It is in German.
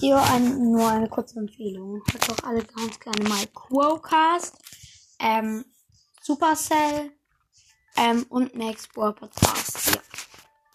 Hier ein, nur eine kurze Empfehlung. Hört doch alle ganz gerne mal Quocast, ähm, Supercell ähm, und Max Brawl Podcast. Ja.